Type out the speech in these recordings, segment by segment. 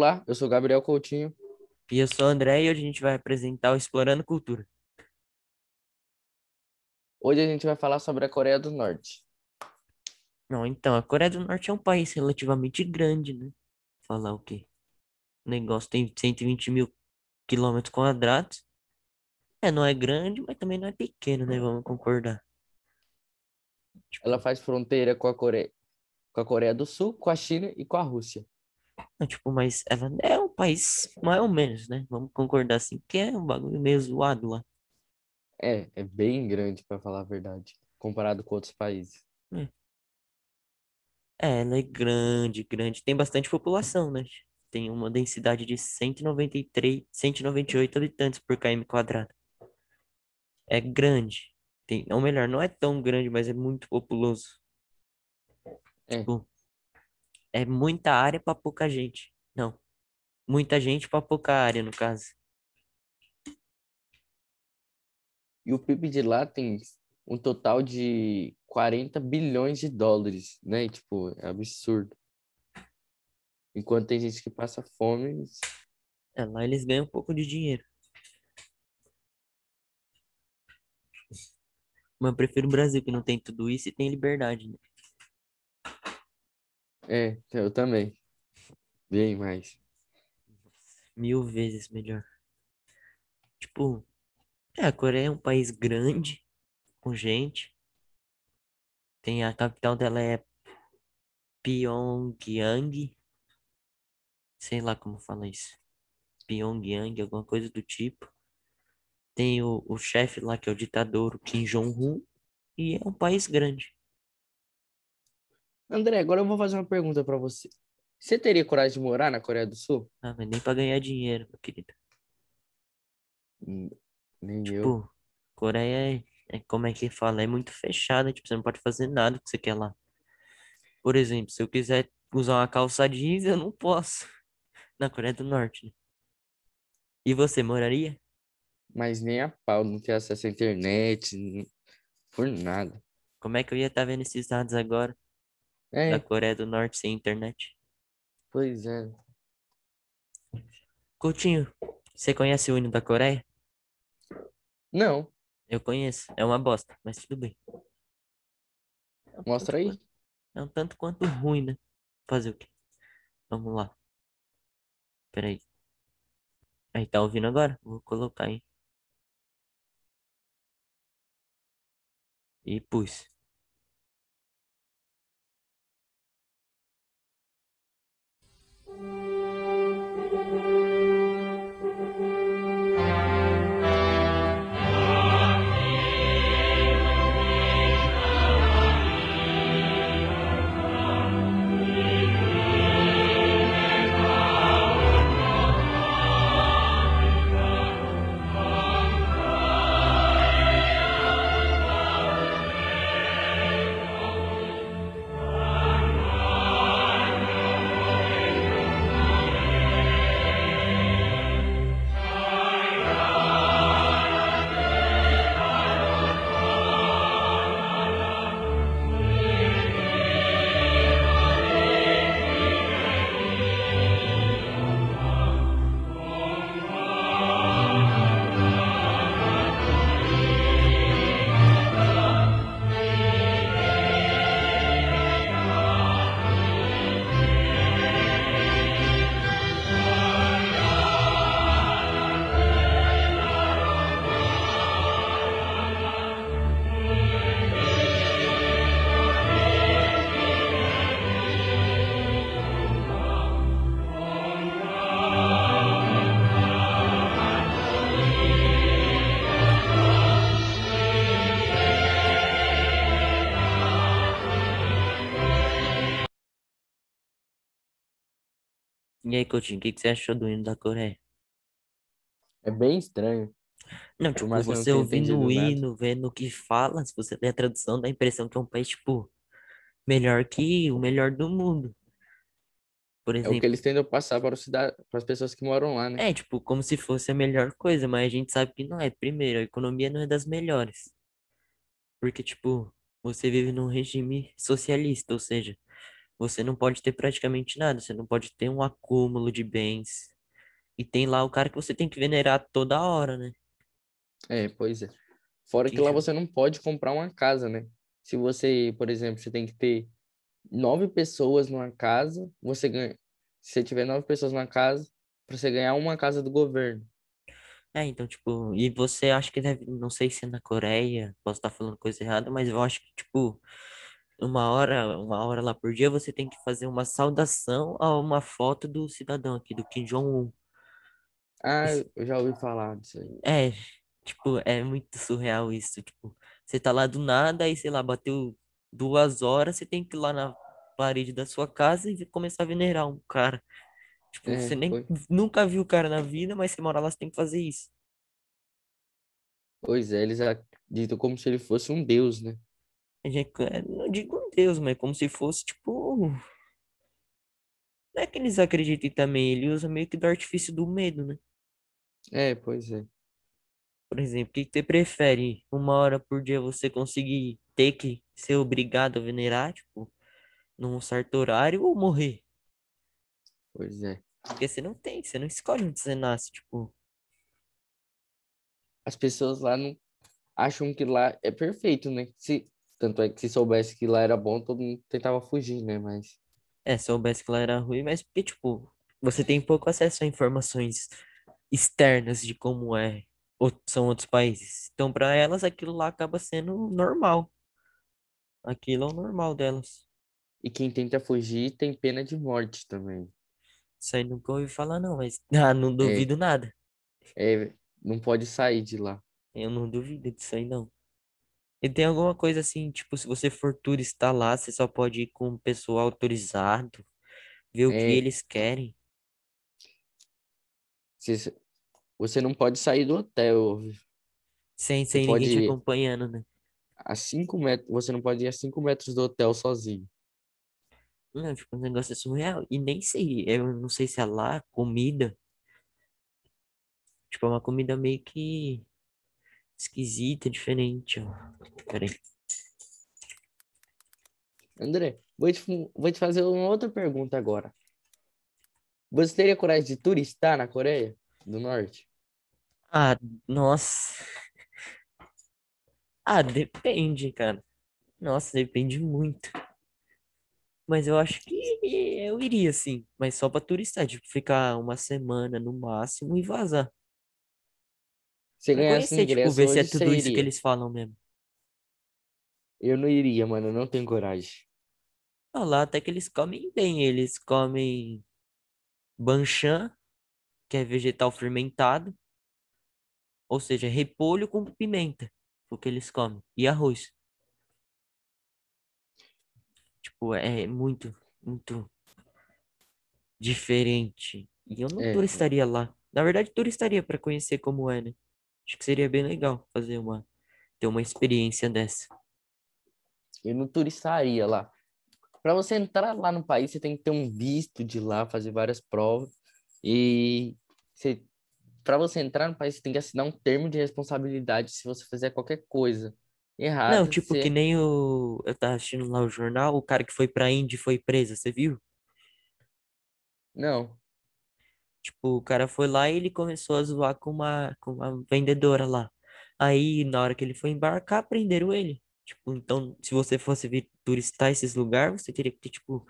Olá, eu sou Gabriel Coutinho. E eu sou o André e hoje a gente vai apresentar o Explorando Cultura. Hoje a gente vai falar sobre a Coreia do Norte. Não, então, a Coreia do Norte é um país relativamente grande, né? Falar o quê? O negócio tem 120 mil quilômetros quadrados. É, não é grande, mas também não é pequeno, né? Vamos concordar. Ela faz fronteira com a Coreia, com a Coreia do Sul, com a China e com a Rússia. Não, tipo, mas ela é um país mais ou menos, né? Vamos concordar assim, que é um bagulho meio zoado lá. É, é bem grande, para falar a verdade, comparado com outros países. É. É, ela é grande, grande. Tem bastante população, né? Tem uma densidade de 193, 198 habitantes por km quadrado. É grande. Tem, ou melhor, não é tão grande, mas é muito populoso. É. Tipo, é muita área para pouca gente. Não. Muita gente para pouca área, no caso. E o PIB de lá tem um total de 40 bilhões de dólares, né? E, tipo, é absurdo. Enquanto tem gente que passa fome, É, lá eles ganham um pouco de dinheiro. Mas eu prefiro o Brasil, que não tem tudo isso e tem liberdade, né? É, eu também. Bem mais. Mil vezes melhor. Tipo, é, a Coreia é um país grande, com gente. Tem a capital dela é Pyongyang. Sei lá como fala isso. Pyongyang, alguma coisa do tipo. Tem o, o chefe lá, que é o ditador, Kim Jong-un. E é um país grande. André, agora eu vou fazer uma pergunta para você. Você teria coragem de morar na Coreia do Sul? Ah, mas nem pra ganhar dinheiro, meu querido. Hum, Nem eu. Tipo, Coreia é, é como é que fala? É muito fechada, tipo, você não pode fazer nada que você quer lá. Por exemplo, se eu quiser usar uma calça jeans, eu não posso. Na Coreia do Norte, né? E você moraria? Mas nem a pau, não ter acesso à internet, por nada. Como é que eu ia estar vendo esses dados agora É, da Coreia do Norte sem internet? pois é. Coutinho, você conhece o hino da Coreia? Não, Eu conheço. É uma bosta, mas tudo bem. É um mostra aí. quanto- É um tanto quanto ruim, né? Fazer o quê? Vamos lá. Peraí. Aí, tá ouvindo agora? Vou colocar aí. E pus. E aí, Coutinho, o que que você achou do hino da Coreia? É bem estranho. Não, tipo, não você tenha ouvindo o hino, vendo o que fala, se você lê a tradução, dá a impressão que é um país, tipo, melhor que o melhor do mundo. Por É o que exemplo. eles tentam passar para, o cida- para as pessoas que moram lá, né? É, tipo, como se fosse a melhor coisa, mas a gente sabe que não é. Primeiro, a economia não é das melhores. Porque, tipo, você vive num regime socialista, ou seja, você não pode ter praticamente nada, você não pode ter um acúmulo de bens. E tem lá o cara que você tem que venerar toda hora, né? É, pois é. Fora que Que lá você não pode comprar uma casa, né? Se você, por exemplo, você tem que ter nove pessoas numa casa, você ganha. Se você tiver nove pessoas numa casa, para você ganhar uma casa do governo. É, então, tipo, e você acha que deve, não sei se é na Coreia, posso estar falando coisa errada, mas eu acho que, tipo, uma hora, uma hora lá por dia você tem que fazer uma saudação a uma foto do cidadão aqui, do Kim Jong-un. Ah, eu já ouvi falar disso aí. É, tipo, é muito surreal isso, tipo, você tá lá do nada, aí, sei lá, bateu duas horas, você tem que ir lá na parede da sua casa e começar a venerar um cara. Tipo, É, você nem foi. nunca viu o cara na vida, mas você mora lá, você tem que fazer isso. Pois é, eles acreditam como se ele fosse um deus, né? A gente- é, Não digo um Deus, mas como se fosse, tipo. Não é que eles acreditem também, ele usa meio que do artifício do medo, né? É, pois é. Por exemplo, o que que você prefere? Uma hora por dia você conseguir ter que ser obrigado a venerar, tipo, num certo horário, ou morrer? Pois é. Porque você não tem, você não escolhe onde você nasce, tipo. As pessoas lá não acham que lá é perfeito, né? Se, tanto é que se soubesse que lá era bom, todo mundo tentava fugir, né? Mas É, soubesse que lá era ruim, mas porque, tipo, você tem pouco acesso a informações externas de como é, são outros países. Então, para elas, aquilo lá acaba sendo normal. Aquilo é o normal delas. e quem tenta fugir tem pena de morte também. Isso aí nunca ouvi falar, não, mas ah, não duvido nada. É, não pode sair de lá. Eu não duvido disso aí, não. E tem alguma coisa assim, tipo, se você for turista lá, você só pode ir com pessoal autorizado, ver o que É, eles querem. você, você não pode sair do hotel. Sem, sem ninguém te pode acompanhando, né? a cinco metros, você não pode ir a cinco metros do hotel sozinho. Não, tipo, o negócio é surreal. E nem sei, eu não sei se é lá, comida. Tipo, é uma comida meio que esquisita, diferente, ó. Peraí. André, vou te, vou te fazer uma outra pergunta agora. Você teria coragem de turistar na Coreia do Norte? Ah, nossa. Ah, depende, cara. Nossa, depende muito. Mas eu acho que eu iria, sim. Mas só pra turistar, tipo, ficar uma semana no máximo e vazar. Pra ganhasse conhecer, tipo, ingresso ver se é você tudo isso que iria. eles falam mesmo. Eu não iria, mano, eu não tenho coragem. Ah, lá até que eles comem bem. Eles comem banchan, que é vegetal fermentado. Ou seja, repolho com pimenta. O que eles comem. E arroz. Tipo, é muito, muito diferente. E eu não É, turistaria lá. Na verdade, turistaria pra conhecer como é, né? Acho que seria bem legal fazer uma, ter uma experiência dessa. eu não turistaria lá. Para você entrar lá no país, você tem que ter um visto de lá, fazer várias provas. E você, para você entrar no país, você tem que assinar um termo de responsabilidade se você fizer qualquer coisa Não, errada. tipo, que Você... nem o. Eu tava assistindo lá o jornal, o cara que foi pra Índia foi preso, você viu? Não, Tipo, o cara foi lá e ele começou a zoar com uma, com uma vendedora lá. Aí, na hora que ele foi embarcar, prenderam ele. Tipo, então, se você fosse turistar esses lugares, você teria que ter, tipo,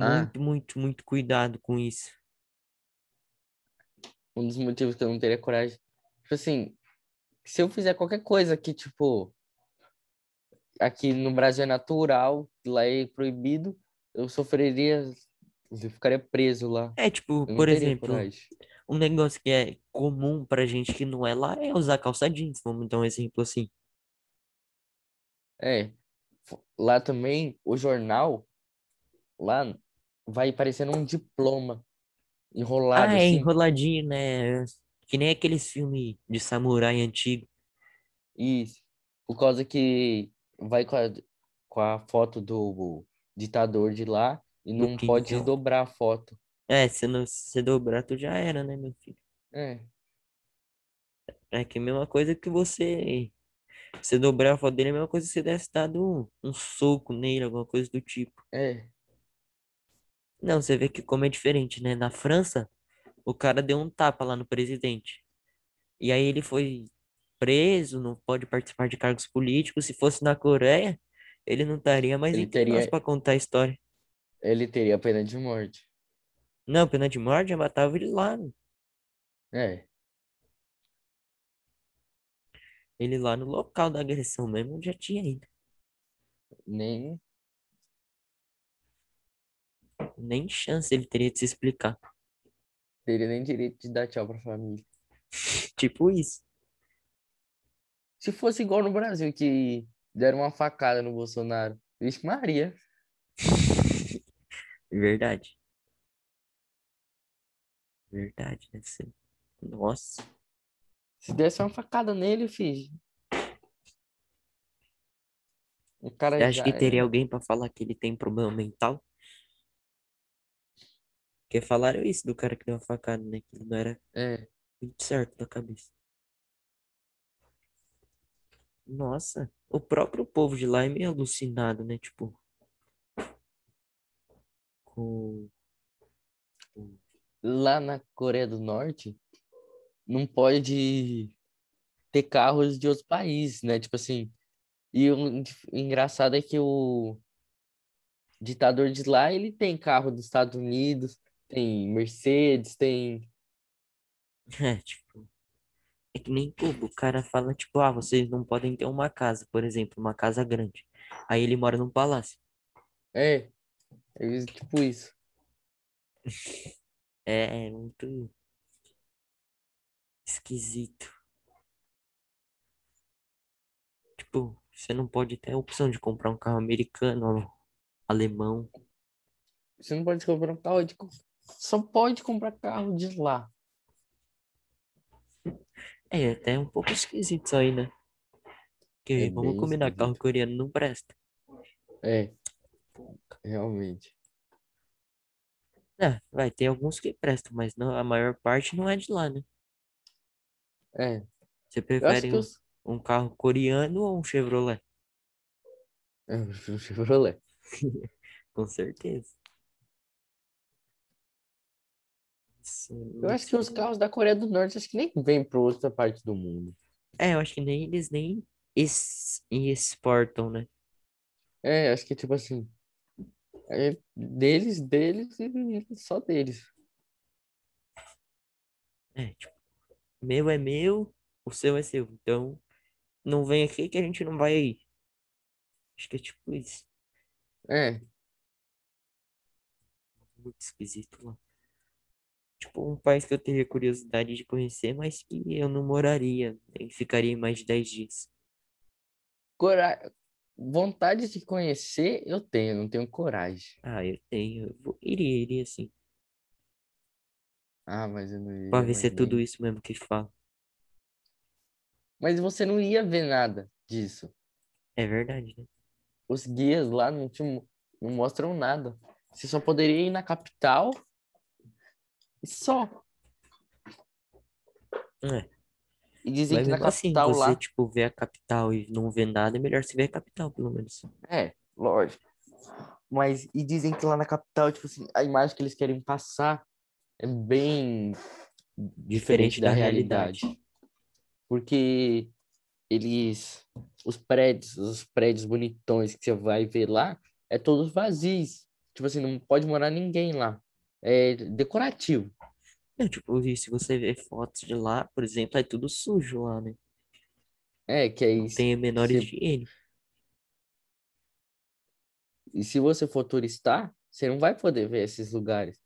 ah, muito, muito, muito cuidado com isso. um dos motivos que eu não teria coragem. Tipo assim, se eu fizer qualquer coisa que, tipo, aqui no Brasil é natural, lá é proibido, eu sofreria, eu ficaria preso lá. É, tipo, por exemplo, coragem. um negócio que é comum pra gente que não é lá é usar calça jeans. Vamos dar um exemplo assim. É, lá também, o jornal, lá vai parecendo um diploma enrolado, Ah, é assim. enroladinho, né? Que nem aqueles filmes de samurai antigo. Isso. Por causa que vai com a, com a foto do ditador de lá e não pode Jong. dobrar a foto. É, se não se você dobrar, tu já era, né, meu filho? É, É que a mesma coisa que você. Você dobrar a foto dele é a mesma coisa que você desse dado um, um soco nele, alguma coisa do tipo. é. Não, você vê que como é diferente, né? Na França, o cara deu um tapa lá no presidente. E aí ele foi preso, não pode participar de cargos políticos. Se fosse na Coreia, ele não estaria mais Ele teria- pra contar a história. Ele teria pena de morte. Não, pena de morte já matava ele lá. É, Ele lá no local da agressão mesmo já tinha ido. nem. Nem chance ele teria de se explicar. Teria nem direito de dar tchau pra família. Tipo isso. Se fosse igual no Brasil, que deram uma facada no Bolsonaro. Vixe Maria. Verdade. Verdade, deve ser. Nossa. Se desse uma facada nele, fiz. O cara Você acha já que teria é- alguém pra falar que ele tem problema mental? Porque falaram isso do cara que deu a facada, né? Que não era É, muito certo da cabeça. Nossa, o próprio povo de lá é meio alucinado, né? Tipo, com. lá na Coreia do Norte, não pode ter carros de outros países, né? Tipo assim. E o engraçado é que o ditador de lá, ele tem carro dos Estados Unidos, tem Mercedes, tem. É, tipo. É que nem Cuba. O cara fala, tipo, ah, vocês não podem ter uma casa, por exemplo, uma casa grande. Aí ele mora num palácio. É, é tipo isso. É, é muito esquisito. Tipo, você não pode ter a opção de comprar um carro americano, ou alemão. Você não pode comprar um carro de. Só pode comprar carro de lá. É, até um pouco esquisito isso aí, né? Porque É vamos combinar, carro esquisito. coreano não presta. É, realmente. É, vai ter alguns que prestam, mas não, a maior parte não é de lá, né? É. Você prefere um, os. um carro coreano ou um Chevrolet? É, o Chevrolet. Com certeza. Isso, Eu acho que os carros da Coreia do Norte acho que nem vêm para outra parte do mundo. É, eu acho que nem eles nem exportam, né? É, acho que tipo assim. É deles, deles e só deles. É, tipo, meu é meu, o seu é seu. Então, não vem aqui que a gente não vai aí. Acho que é tipo isso. É, Muito esquisito lá. Tipo, um país que eu teria curiosidade de conhecer, mas que eu não moraria, nem ficaria mais de 10 dias. cora... vontade de conhecer eu tenho, não tenho coragem. Ah, eu tenho. eu vou- iria, iria sim. Ah, mas eu não ia. Pra ver se é tudo isso mesmo que fala. Mas você não ia ver nada disso. É verdade, né? Os guias lá não, te... não mostram nada. Você só poderia ir na capital e só. É. E dizem Mas que na assim, capital você, lá. tipo, ver a capital e não ver nada, é melhor se ver a capital, pelo menos. É, lógico. Mas, e dizem que lá na capital, tipo assim, a imagem que eles querem passar é bem diferente da realidade. Porque eles, os prédios, os prédios bonitões que você vai ver lá, é todos vazios. Tipo assim, não pode morar ninguém lá. É decorativo. Não, tipo, se você ver fotos de lá, por exemplo, é tudo sujo lá, né? É, que é Não isso. tem a menor Se- higiene. E se você for turistar, você não vai poder ver esses lugares.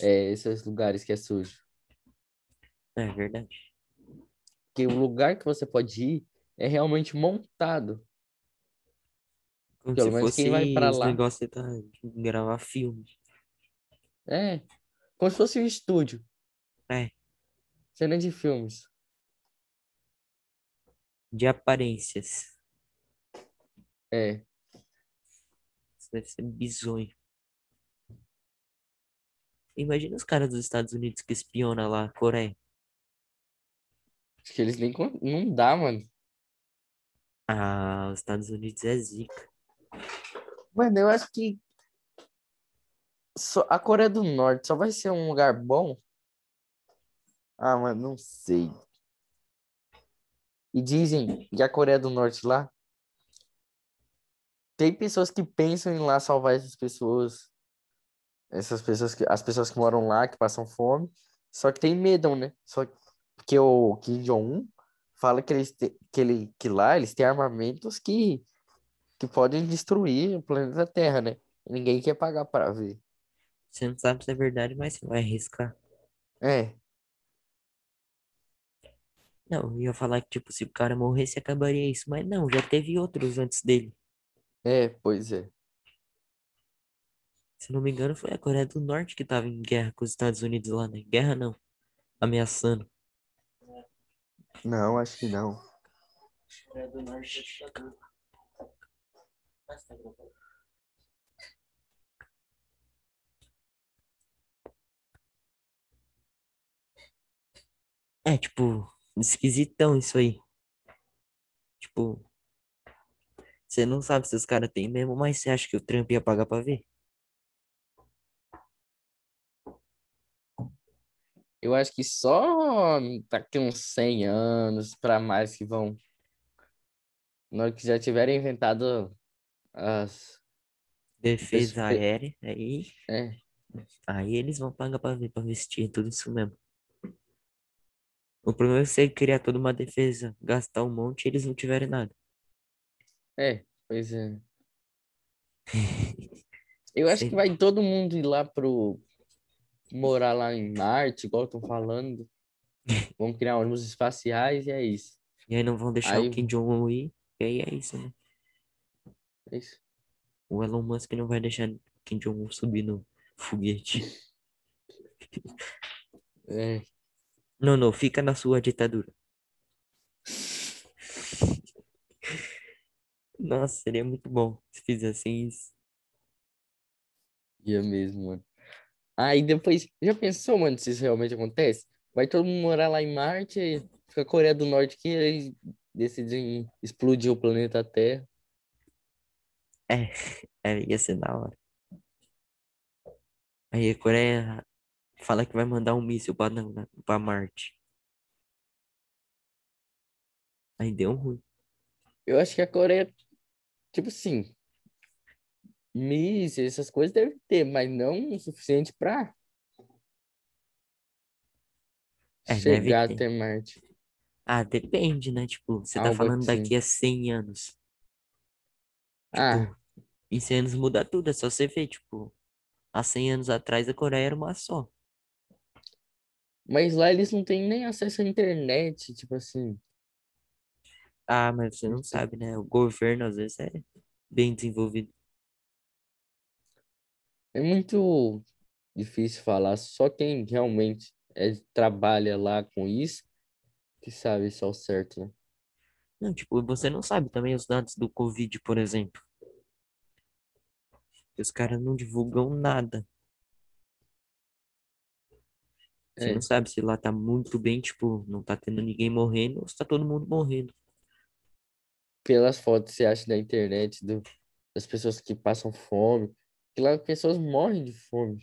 É, esses lugares que é sujo. É verdade. Porque o lugar que você pode ir é realmente montado. Como Pelo se menos fosse quem vai pra lá. negócios da, de gravar filme. É, como se fosse um estúdio. É, Cena de filmes. de aparências. É, Isso deve ser bizonho. Imagina os caras dos Estados Unidos que espionam lá a Coreia. acho que eles nem. Não dá, mano. Ah, os Estados Unidos é zica. Mano, eu acho que. só- a Coreia do Norte só vai ser um lugar bom? Ah, mas não sei. E dizem que a Coreia do Norte lá tem pessoas que pensam em lá salvar essas pessoas. Essas pessoas que as pessoas que moram lá, que passam fome, só que tem medo, né? Só que o Kim Jong-un fala que eles te- que ele que lá eles têm armamentos que que podem destruir o planeta Terra, né? Ninguém quer pagar para ver. Você não sabe se é verdade, mas você vai arriscar. É, Não, eu ia falar que, tipo, se o cara morresse, acabaria isso. Mas não, já teve outros antes dele. é, pois é. Se não me engano, foi a Coreia do Norte que tava em guerra com os Estados Unidos lá, né? Guerra não. Ameaçando. Não, acho que não. Coreia do Norte. É, tipo, esquisitão isso aí. Tipo, você não sabe se os caras têm mesmo, mas você acha que o Trump ia pagar pra ver? Eu acho que só daqui uns 100 anos para mais que vão. Na hora que já tiverem inventado as. Defesa Espe- aérea, aí, É, aí eles vão pagar pra ver, pra vestir, tudo isso mesmo. O problema é você criar toda uma defesa, gastar um monte e eles não tiverem nada. é, pois é. Eu acho Sei. que vai todo mundo ir lá pro. morar lá em Marte, igual estão falando. Vão criar ônibus espaciais e é isso. E aí não vão deixar Aí- o Kim Jong-un ir, e aí é isso, né? É isso. O Elon Musk não vai deixar o Kim Jong-un subir no foguete. É. Não, não, fica na sua ditadura. Nossa, seria muito bom se fizessem isso. Ia mesmo, mano. Aí depois, já pensou, mano, se isso realmente acontece? Vai todo mundo morar lá em Marte, fica a Coreia do Norte que eles decidem explodir o planeta Terra. É, ia ser da hora. Aí a Coreia fala que vai mandar um míssil pra, pra Marte. Aí deu ruim. Eu acho que a Coreia, tipo assim, mísseis, essas coisas deve ter, mas não o suficiente pra É, chegar até Marte. Ah, depende, né? Tipo, você tá falando assim. daqui a 100 anos. Ah, Tipo, em 100 anos muda tudo, é só você ver, tipo, há 100 anos atrás a Coreia era uma só. Mas lá eles não têm nem acesso à internet, tipo assim. Ah, mas você não sabe, né? O governo às vezes é bem desenvolvido. É muito difícil falar, só quem realmente é, trabalha lá com isso que sabe só o certo, né? Não, tipo, você não sabe também os dados do Covid, por exemplo. Os caras não divulgam nada. Você É. não sabe se lá tá muito bem, tipo, não tá tendo ninguém morrendo ou se tá todo mundo morrendo. Pelas fotos que você acha na internet do, das pessoas que passam fome, que lá as pessoas morrem de fome.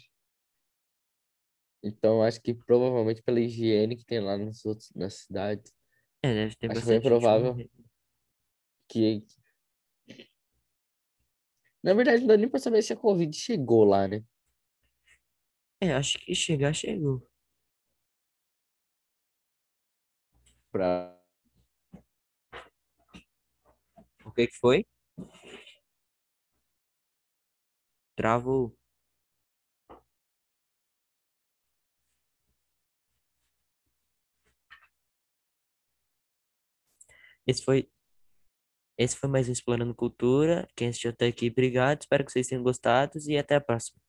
Então, acho que provavelmente pela higiene que tem lá nos outros, nas cidades, É, deve ter Acho bastante bem gente provável. que... Na verdade, não dá nem pra saber se a Covid chegou lá, né? É, acho que chegar, chegou. Pra... O que que foi? Travou. Esse foi, esse foi mais um Explorando Cultura. Quem assistiu até aqui, obrigado. Espero que vocês tenham gostado e até a próxima.